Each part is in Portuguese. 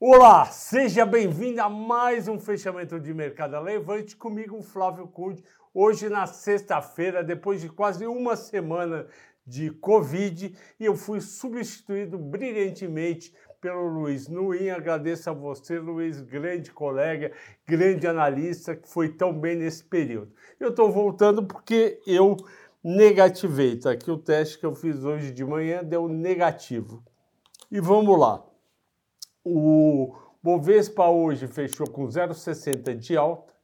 Olá, seja bem-vindo a mais um fechamento de mercado levante comigo, Flávio Conde. Hoje, na sexta-feira, depois de quase uma semana de Covid, eu fui substituído brilhantemente pelo Luiz Nuim. Agradeço a você, Luiz, grande colega, grande analista, que foi tão bem nesse período. Eu estou voltando porque eu negativei. Tá aqui o teste que eu fiz hoje de manhã, deu negativo. E vamos lá. O Bovespa hoje fechou com 0,60 de alta.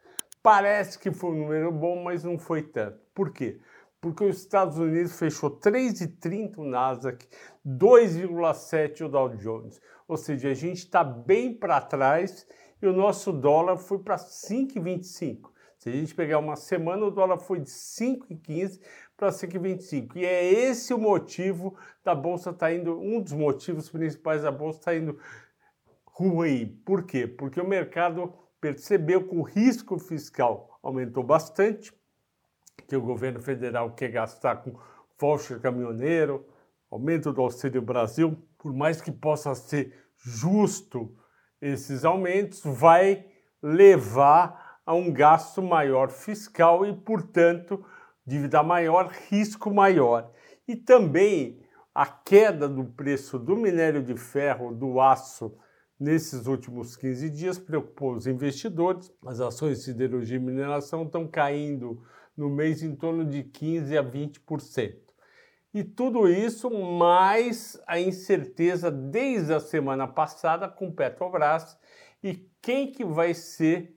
Parece que foi um número bom, mas não foi tanto. Por quê? Porque os Estados Unidos fechou 3,30 o Nasdaq, 2,7 o Dow Jones. Ou seja, a gente está bem para trás e o nosso dólar foi para 5,25. Se a gente pegar uma semana, o dólar foi de 5,15 para 5,25. E é esse o motivo da bolsa estar tá indo, um dos motivos principais da bolsa estar tá indo ruim. Por quê? Porque o mercado percebeu que o risco fiscal aumentou bastante, que o governo federal quer gastar com voucher caminhoneiro, aumento do Auxílio Brasil, por mais que possa ser justo esses aumentos, vai levar a um gasto maior fiscal e, portanto, dívida maior, risco maior. E também a queda do preço do minério de ferro, do aço Nesses últimos 15 dias, preocupou os investidores. As ações de siderurgia e mineração estão caindo no mês em torno de 15% a 20%. E tudo isso mais a incerteza desde a semana passada com Petrobras e quem que vai ser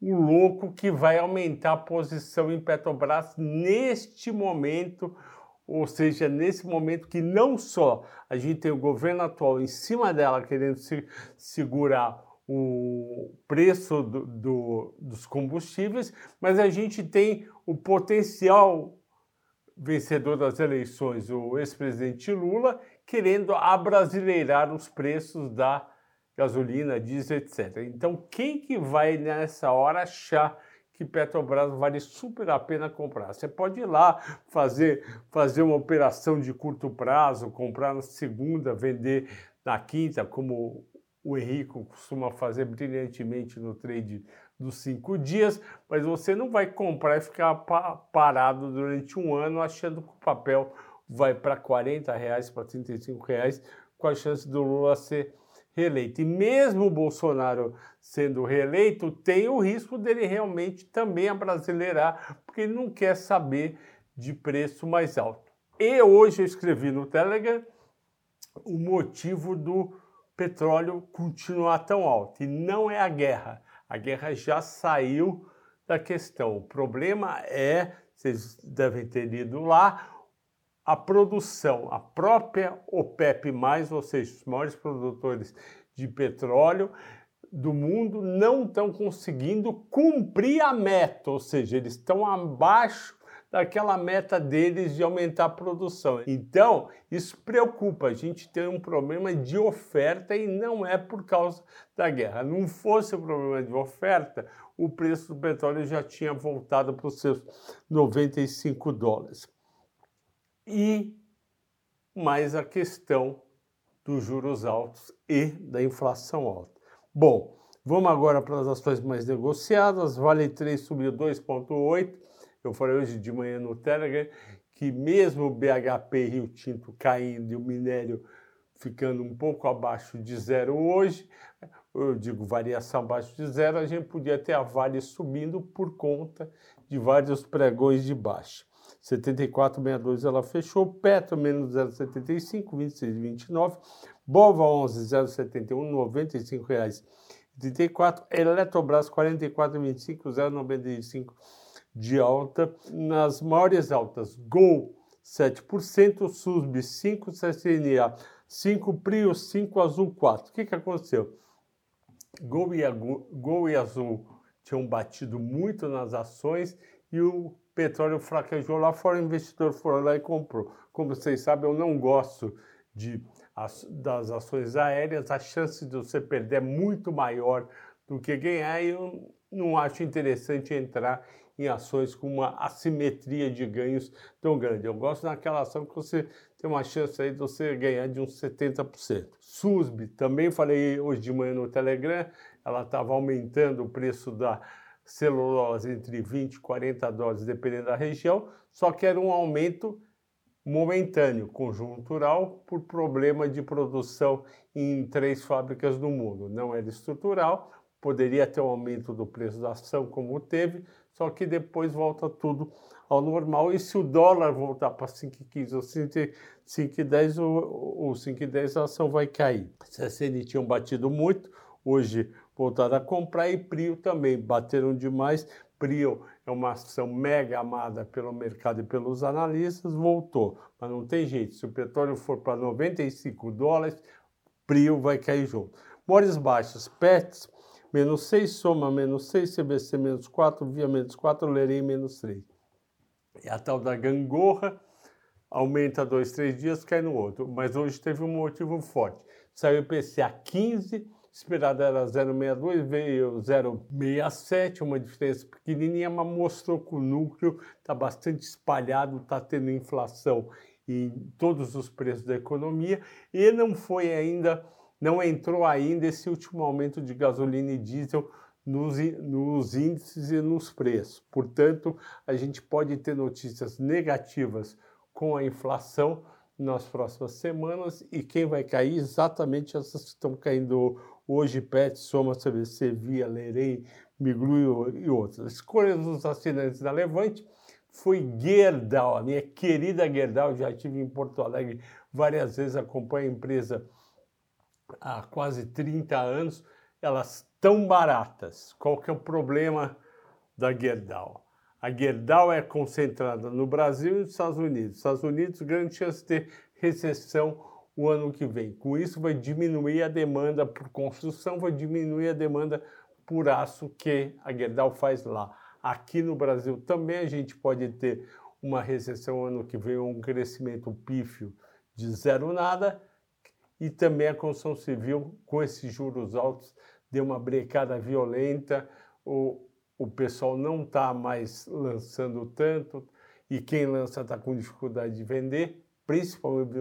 o louco que vai aumentar a posição em Petrobras neste momento ou seja, nesse momento que não só a gente tem o governo atual em cima dela querendo se, segurar o preço do, do, dos combustíveis, mas a gente tem o potencial vencedor das eleições, o ex-presidente Lula, querendo abrasileirar os preços da gasolina, diesel, etc. Então, quem que vai nessa hora achar que Petrobras vale super a pena comprar. Você pode ir lá fazer, fazer uma operação de curto prazo, comprar na segunda, vender na quinta, como o Henrico costuma fazer brilhantemente no trade dos cinco dias, mas você não vai comprar e ficar parado durante um ano achando que o papel vai para 40 reais, para 35 reais, com a chance do Lula ser reeleito. E mesmo o Bolsonaro sendo reeleito, tem o risco dele realmente também abrasileirar, porque ele não quer saber de preço mais alto. E hoje eu escrevi no Telegram o motivo do petróleo continuar tão alto. E não é a guerra. A guerra já saiu da questão. O problema é, vocês devem ter lido lá, a produção, a própria OPEP+, ou seja, os maiores produtores de petróleo do mundo não estão conseguindo cumprir a meta, ou seja, eles estão abaixo daquela meta deles de aumentar a produção. Então, isso preocupa. A gente tem um problema de oferta e não é por causa da guerra. Não fosse o problema de oferta, o preço do petróleo já tinha voltado para os seus 95 dólares e mais a questão dos juros altos e da inflação alta. Bom, vamos agora para as ações mais negociadas. Vale 3 subiu 2,8. Eu falei hoje de manhã no Telegram que mesmo o BHP e Rio Tinto caindo e o minério ficando um pouco abaixo de zero hoje, eu digo variação abaixo de zero, a gente podia ter a Vale subindo por conta de vários pregões de baixa. 74,62 ela fechou, Petro menos 0,75, 26,29, Bova 11, 0,71, 95 reais. 34, Eletrobras 44,25, 0,95 de alta. Nas maiores altas, Gol 7%, SUSB 5, CCNA 5, Prio 5, Azul 4. O que, que aconteceu? Gol e, Gol e Azul tinham batido muito nas ações e o petróleo fraquejou lá fora, o investidor foi lá e comprou. Como vocês sabem, eu não gosto de, das ações aéreas, a chance de você perder é muito maior do que ganhar e eu não acho interessante entrar em ações com uma assimetria de ganhos tão grande. Eu gosto daquela ação que você tem uma chance aí de você ganhar de uns 70%. SUSB, também falei hoje de manhã no Telegram, ela estava aumentando o preço da celulose entre 20 e 40 dólares, dependendo da região, só que era um aumento momentâneo, conjuntural, por problema de produção em três fábricas do mundo. Não era estrutural, poderia ter um aumento do preço da ação, como teve, só que depois volta tudo ao normal. E se o dólar voltar para 5,15 ou 5,10, ou 5,10 a ação vai cair. CSN tinham batido muito, hoje voltaram a comprar e Prio também bateram demais. Prio é uma ação mega amada pelo mercado e pelos analistas, voltou. Mas não tem jeito, se o petróleo for para 95 dólares, Prio vai cair junto. Mores baixas, PETs, menos 6, Soma menos 6, CBC menos 4, Via menos 4, Lerei menos 3. E a tal da gangorra aumenta dois, três dias, cai no outro. Mas hoje teve um motivo forte. Saiu o IPCA 15, esperado era 0,62, veio 0,67, uma diferença pequenininha, mas mostrou que o núcleo está bastante espalhado, está tendo inflação em todos os preços da economia e não foi ainda, não entrou ainda esse último aumento de gasolina e diesel nos, nos índices e nos preços. Portanto, a gente pode ter notícias negativas com a inflação nas próximas semanas e quem vai cair exatamente essas que estão caindo hoje, PET, Soma, CVC, Via, Lerei, Miglu e outras. Escolha dos assinantes da Levante foi Gerdau, a minha querida Gerdau, já estive em Porto Alegre várias vezes, acompanho a empresa há quase 30 anos, elas tão baratas. Qual que é o problema da Gerdau? A Gerdau é concentrada no Brasil e nos Estados Unidos. Estados Unidos, grande chance de ter recessão o ano que vem. Com isso, vai diminuir a demanda por construção, vai diminuir a demanda por aço que a Gerdau faz lá. Aqui no Brasil também a gente pode ter uma recessão ano que vem, um crescimento pífio de zero nada, e também a construção civil, com esses juros altos, deu uma brecada violenta, o, o pessoal não está mais lançando tanto, e quem lança está com dificuldade de vender, principalmente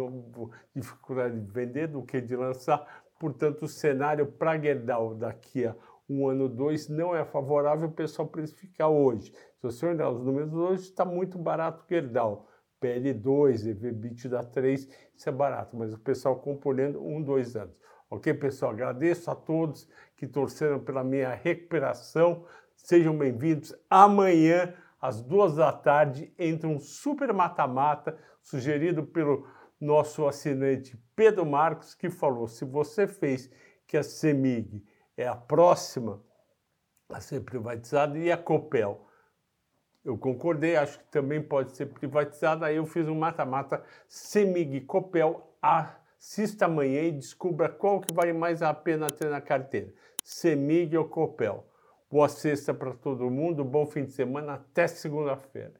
dificuldade de vender do que de lançar. Portanto, o cenário para Gerdau daqui a um ano, dois, não é favorável o pessoal precificar hoje. Se você olhar os números hoje, está muito barato Gerdau. PL2, EVBITDA 3, isso é barato, mas o pessoal componendo um, dois anos. Ok, pessoal? Agradeço a todos que torceram pela minha recuperação. Sejam bem-vindos. Amanhã, às duas da tarde, entra um super mata-mata sugerido pelo nosso assinante Pedro Marcos, que falou: se você fez que a CEMIG é a próxima a ser privatizada e a Copel. Eu concordei, acho que também pode ser privatizada. Aí eu fiz um mata-mata CEMIG Copel. Assista amanhã e descubra qual que vale mais a pena ter na carteira: CEMIG ou Copel. Boa sexta para todo mundo, bom fim de semana, até segunda-feira.